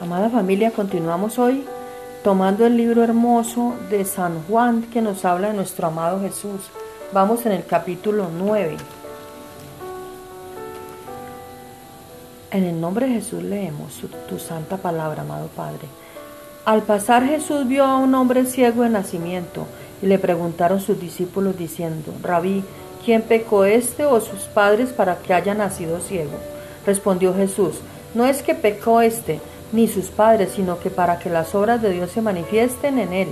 Amada familia, continuamos hoy tomando el libro hermoso de San Juan que nos habla de nuestro amado Jesús. Vamos en el capítulo 9. En el nombre de Jesús leemos tu santa palabra, amado Padre. Al pasar Jesús vio a un hombre ciego de nacimiento y le preguntaron sus discípulos diciendo, Rabí, ¿quién pecó este o sus padres para que haya nacido ciego? Respondió Jesús, no es que pecó este, ni sus padres, sino que para que las obras de Dios se manifiesten en él.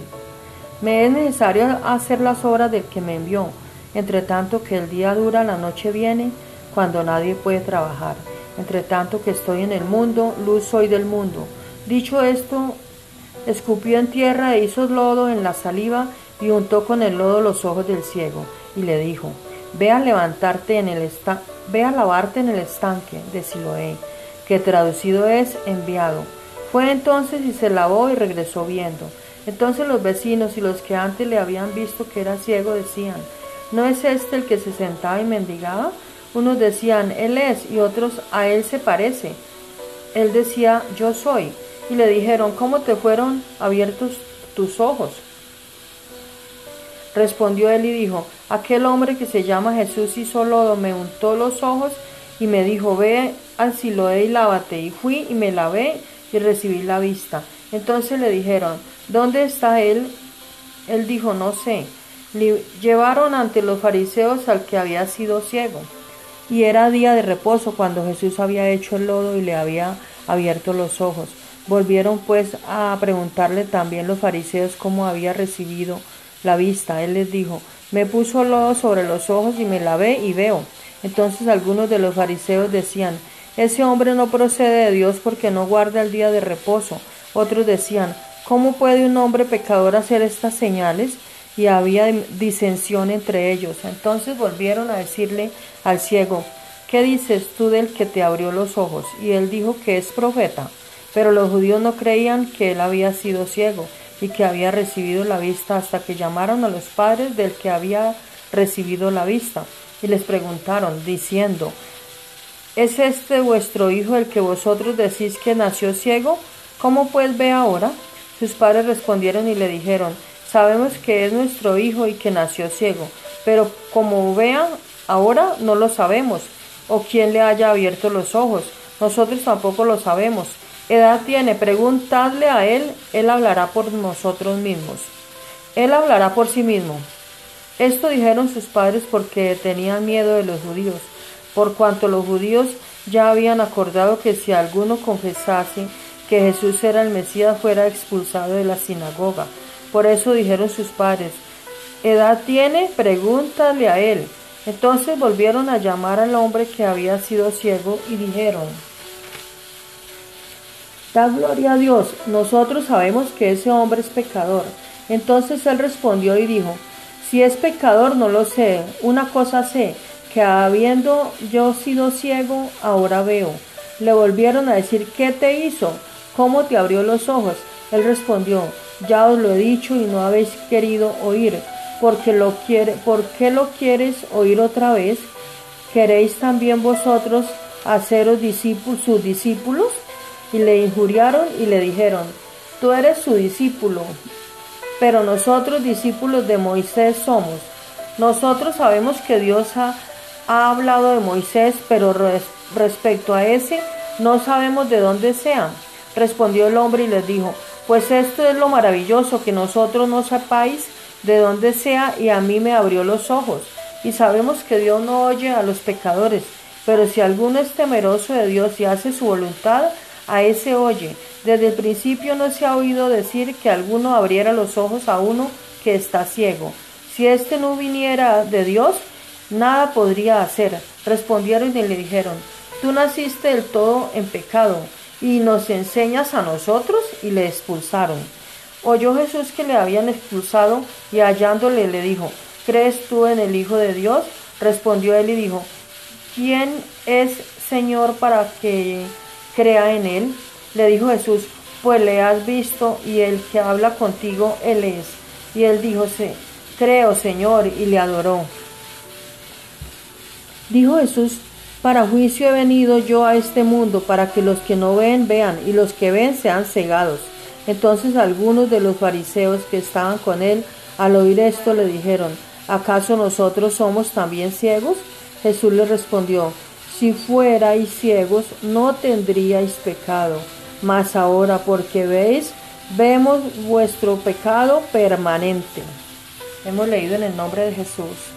Me es necesario hacer las obras del que me envió, entre tanto que el día dura, la noche viene, cuando nadie puede trabajar. Entre tanto que estoy en el mundo, luz soy del mundo. Dicho esto, escupió en tierra e hizo lodo en la saliva y untó con el lodo los ojos del ciego, y le dijo, Ve a levantarte en el ve a lavarte en el estanque de Siloé que traducido es enviado. Fue entonces y se lavó y regresó viendo. Entonces los vecinos y los que antes le habían visto que era ciego decían, ¿no es este el que se sentaba y mendigaba? Unos decían, Él es, y otros, a Él se parece. Él decía, Yo soy. Y le dijeron, ¿cómo te fueron abiertos tus ojos? Respondió él y dijo, aquel hombre que se llama Jesús hizo lodo, me untó los ojos y me dijo, ve al Siloé y lávate. Y fui y me lavé y recibí la vista. Entonces le dijeron, ¿dónde está él? Él dijo, no sé. Le llevaron ante los fariseos al que había sido ciego. Y era día de reposo cuando Jesús había hecho el lodo y le había abierto los ojos. Volvieron pues a preguntarle también los fariseos cómo había recibido la vista. Él les dijo, me puso lodo sobre los ojos y me lavé y veo. Entonces algunos de los fariseos decían, ese hombre no procede de Dios porque no guarda el día de reposo. Otros decían, ¿cómo puede un hombre pecador hacer estas señales? Y había disensión entre ellos. Entonces volvieron a decirle al ciego, ¿qué dices tú del que te abrió los ojos? Y él dijo que es profeta. Pero los judíos no creían que él había sido ciego y que había recibido la vista hasta que llamaron a los padres del que había recibido la vista y les preguntaron, diciendo, ¿Es este vuestro hijo el que vosotros decís que nació ciego? ¿Cómo pues ve ahora? Sus padres respondieron y le dijeron, Sabemos que es nuestro hijo y que nació ciego, pero como vea ahora no lo sabemos, o quién le haya abierto los ojos, nosotros tampoco lo sabemos. Edad tiene, preguntadle a él, él hablará por nosotros mismos. Él hablará por sí mismo. Esto dijeron sus padres porque tenían miedo de los judíos, por cuanto los judíos ya habían acordado que si alguno confesase que Jesús era el Mesías fuera expulsado de la sinagoga. Por eso dijeron sus padres, ¿edad tiene? Pregúntale a él. Entonces volvieron a llamar al hombre que había sido ciego y dijeron, Da gloria a Dios, nosotros sabemos que ese hombre es pecador. Entonces él respondió y dijo, si es pecador, no lo sé. Una cosa sé, que habiendo yo sido ciego, ahora veo. Le volvieron a decir, ¿qué te hizo? ¿Cómo te abrió los ojos? Él respondió, ya os lo he dicho y no habéis querido oír. Porque lo quiere, ¿Por qué lo quieres oír otra vez? ¿Queréis también vosotros haceros discípulos, sus discípulos? Y le injuriaron y le dijeron, tú eres su discípulo, pero nosotros discípulos de Moisés somos. Nosotros sabemos que Dios ha, hablado de Moisés, pero respecto a ese no sabemos de dónde sea. Respondió el hombre y les dijo, pues esto es lo maravilloso, que nosotros no sepáis de dónde sea y a mí me abrió los ojos. Y sabemos que Dios no oye a los pecadores, pero si alguno es temeroso de Dios y hace su voluntad, a ese oye. Desde el principio no se ha oído decir que alguno abriera los ojos a uno que está ciego. Si éste no viniera de Dios, nada podría hacer. Respondieron y le dijeron, tú naciste del todo en pecado y nos enseñas a nosotros y le expulsaron. Oyó Jesús que le habían expulsado y hallándole le dijo, ¿crees tú en el Hijo de Dios? Respondió él y dijo, ¿quién es Señor para que crea en él. Le dijo Jesús, pues le has visto y el que habla contigo, él es. Y él dijo, creo Señor, y le adoró. Dijo Jesús, Para juicio he venido yo a este mundo, para que los que no ven vean, y los que ven sean cegados. Entonces algunos de los fariseos que estaban con él, al oír esto, le dijeron, ¿acaso nosotros somos también ciegos? Jesús le respondió, si fuerais ciegos, no tendríais pecado, mas ahora porque veis, vemos vuestro pecado permanente. Hemos leído en el nombre de Jesús.